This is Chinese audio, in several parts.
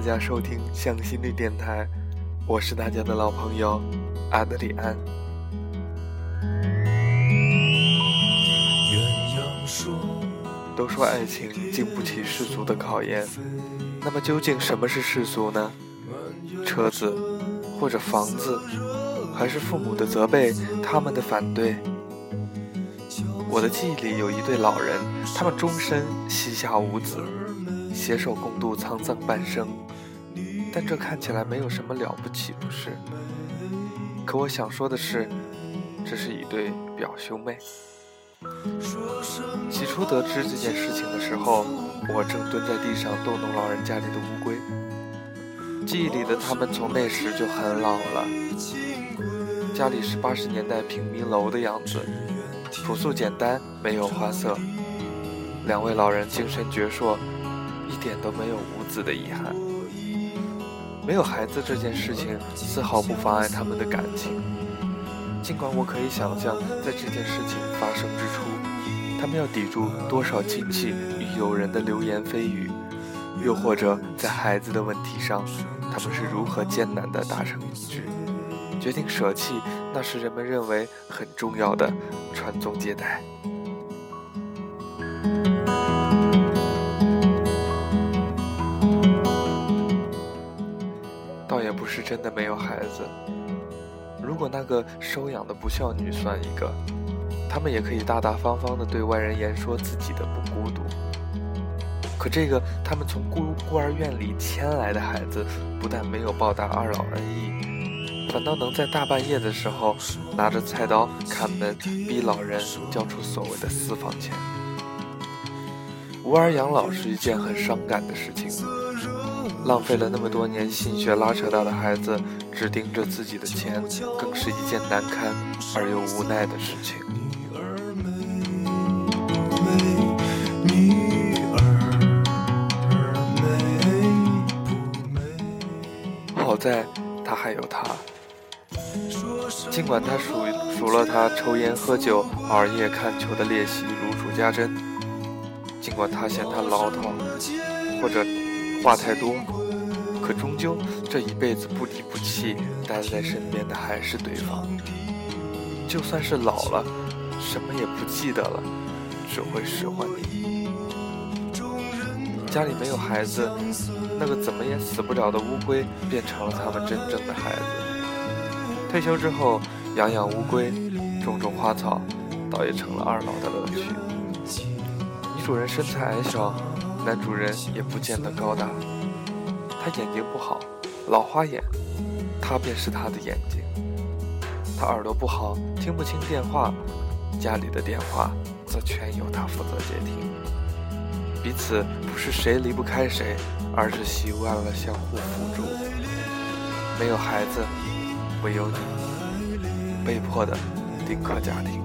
大家收听向心力电台，我是大家的老朋友阿德里安。都说爱情经不起世俗的考验，那么究竟什么是世俗呢？车子，或者房子，还是父母的责备，他们的反对？我的记忆里有一对老人，他们终身膝下无子。携手共度沧桑半生，但这看起来没有什么了不起，不是？可我想说的是，这是一对表兄妹。起初得知这件事情的时候，我正蹲在地上逗弄老人家里的乌龟。记忆里的他们从那时就很老了，家里是八十年代平民楼的样子，朴素简单，没有花色。两位老人精神矍铄。一点都没有无子的遗憾，没有孩子这件事情丝毫不妨碍他们的感情。尽管我可以想象，在这件事情发生之初，他们要抵住多少亲戚与友人的流言蜚语，又或者在孩子的问题上，他们是如何艰难地达成一致，决定舍弃那是人们认为很重要的传宗接代。真的没有孩子。如果那个收养的不孝女算一个，他们也可以大大方方的对外人言说自己的不孤独。可这个他们从孤孤儿院里牵来的孩子，不但没有报答二老恩义，反倒能在大半夜的时候拿着菜刀砍门，逼老人交出所谓的私房钱。无儿养老是一件很伤感的事情。浪费了那么多年心血拉扯大的孩子，只盯着自己的钱，更是一件难堪而又无奈的事情。好在他还有他，尽管他数数了他抽烟喝酒、熬夜看球的劣习如数家珍，尽管他嫌他唠叨，或者。话太多，可终究这一辈子不离不弃待在身边的还是对方。就算是老了，什么也不记得了，只会使唤你。家里没有孩子，那个怎么也死不了的乌龟变成了他们真正的孩子。退休之后，养养乌龟，种种花草，倒也成了二老的乐趣。女主人身材矮小。男主人也不见得高大，他眼睛不好，老花眼，他便是他的眼睛。他耳朵不好，听不清电话，家里的电话则全由他负责接听。彼此不是谁离不开谁，而是习惯了相互辅助。没有孩子，唯有你，被迫的丁克家庭。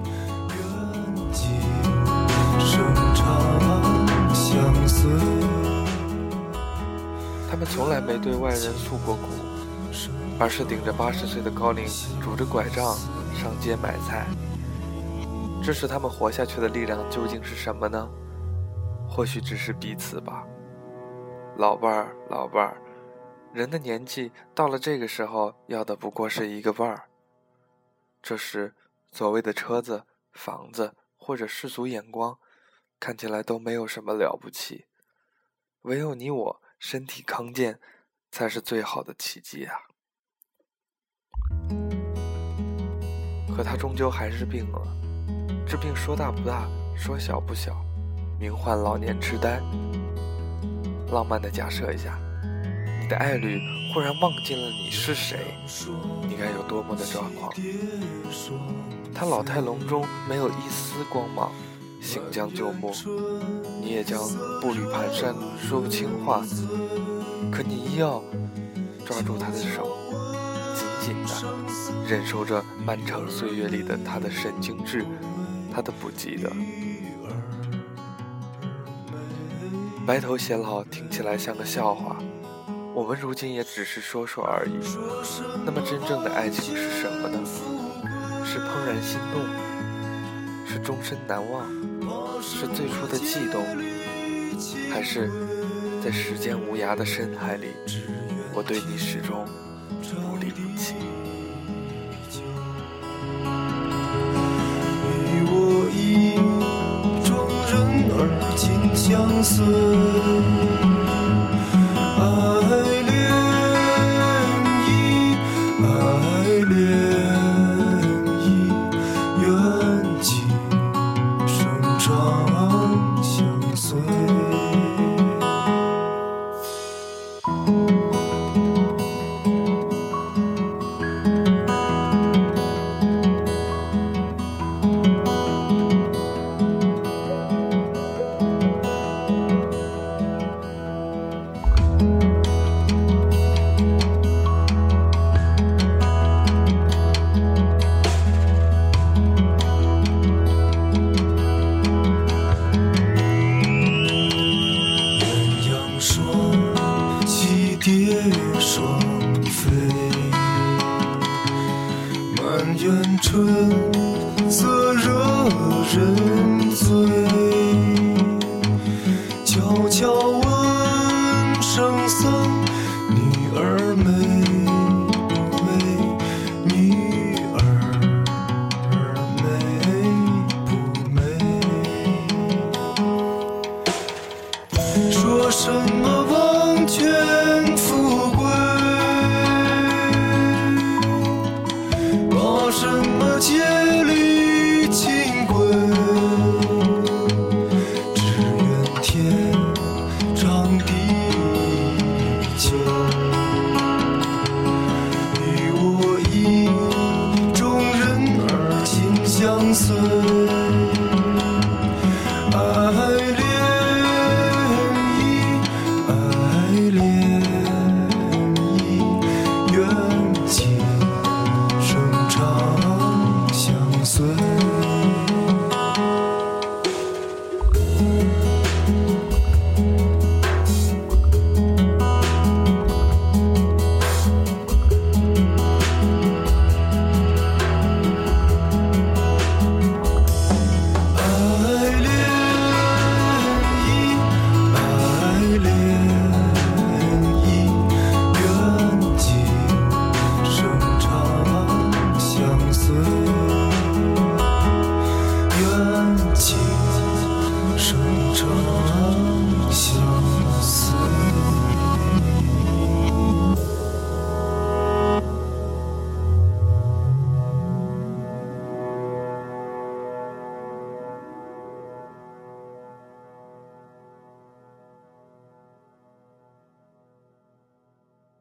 他们从来没对外人诉过苦，而是顶着八十岁的高龄，拄着拐杖上街买菜。支持他们活下去的力量究竟是什么呢？或许只是彼此吧。老伴儿，老伴儿，人的年纪到了这个时候，要的不过是一个伴儿。这时，所谓的车子、房子或者世俗眼光，看起来都没有什么了不起。唯有你我身体康健，才是最好的奇迹啊！可他终究还是病了，这病说大不大，说小不小，名唤老年痴呆。浪漫的假设一下，你的爱侣忽然忘记了你是谁，你该有多么的抓狂？他老态龙钟，没有一丝光芒。行将就木，你也将步履蹒跚，说不清话。可你一要抓住他的手，紧紧的忍受着漫长岁月里的他的神经质，他的不记得。白头偕老听起来像个笑话，我们如今也只是说说而已。那么真正的爱情是什么呢？是怦然心动，是终身难忘。是最初的悸动，还是在时间无涯的深海里，我对你始终不离不弃。你我意中人儿紧相随蝶双飞。满园春色惹人醉悄悄问圣僧女儿美长。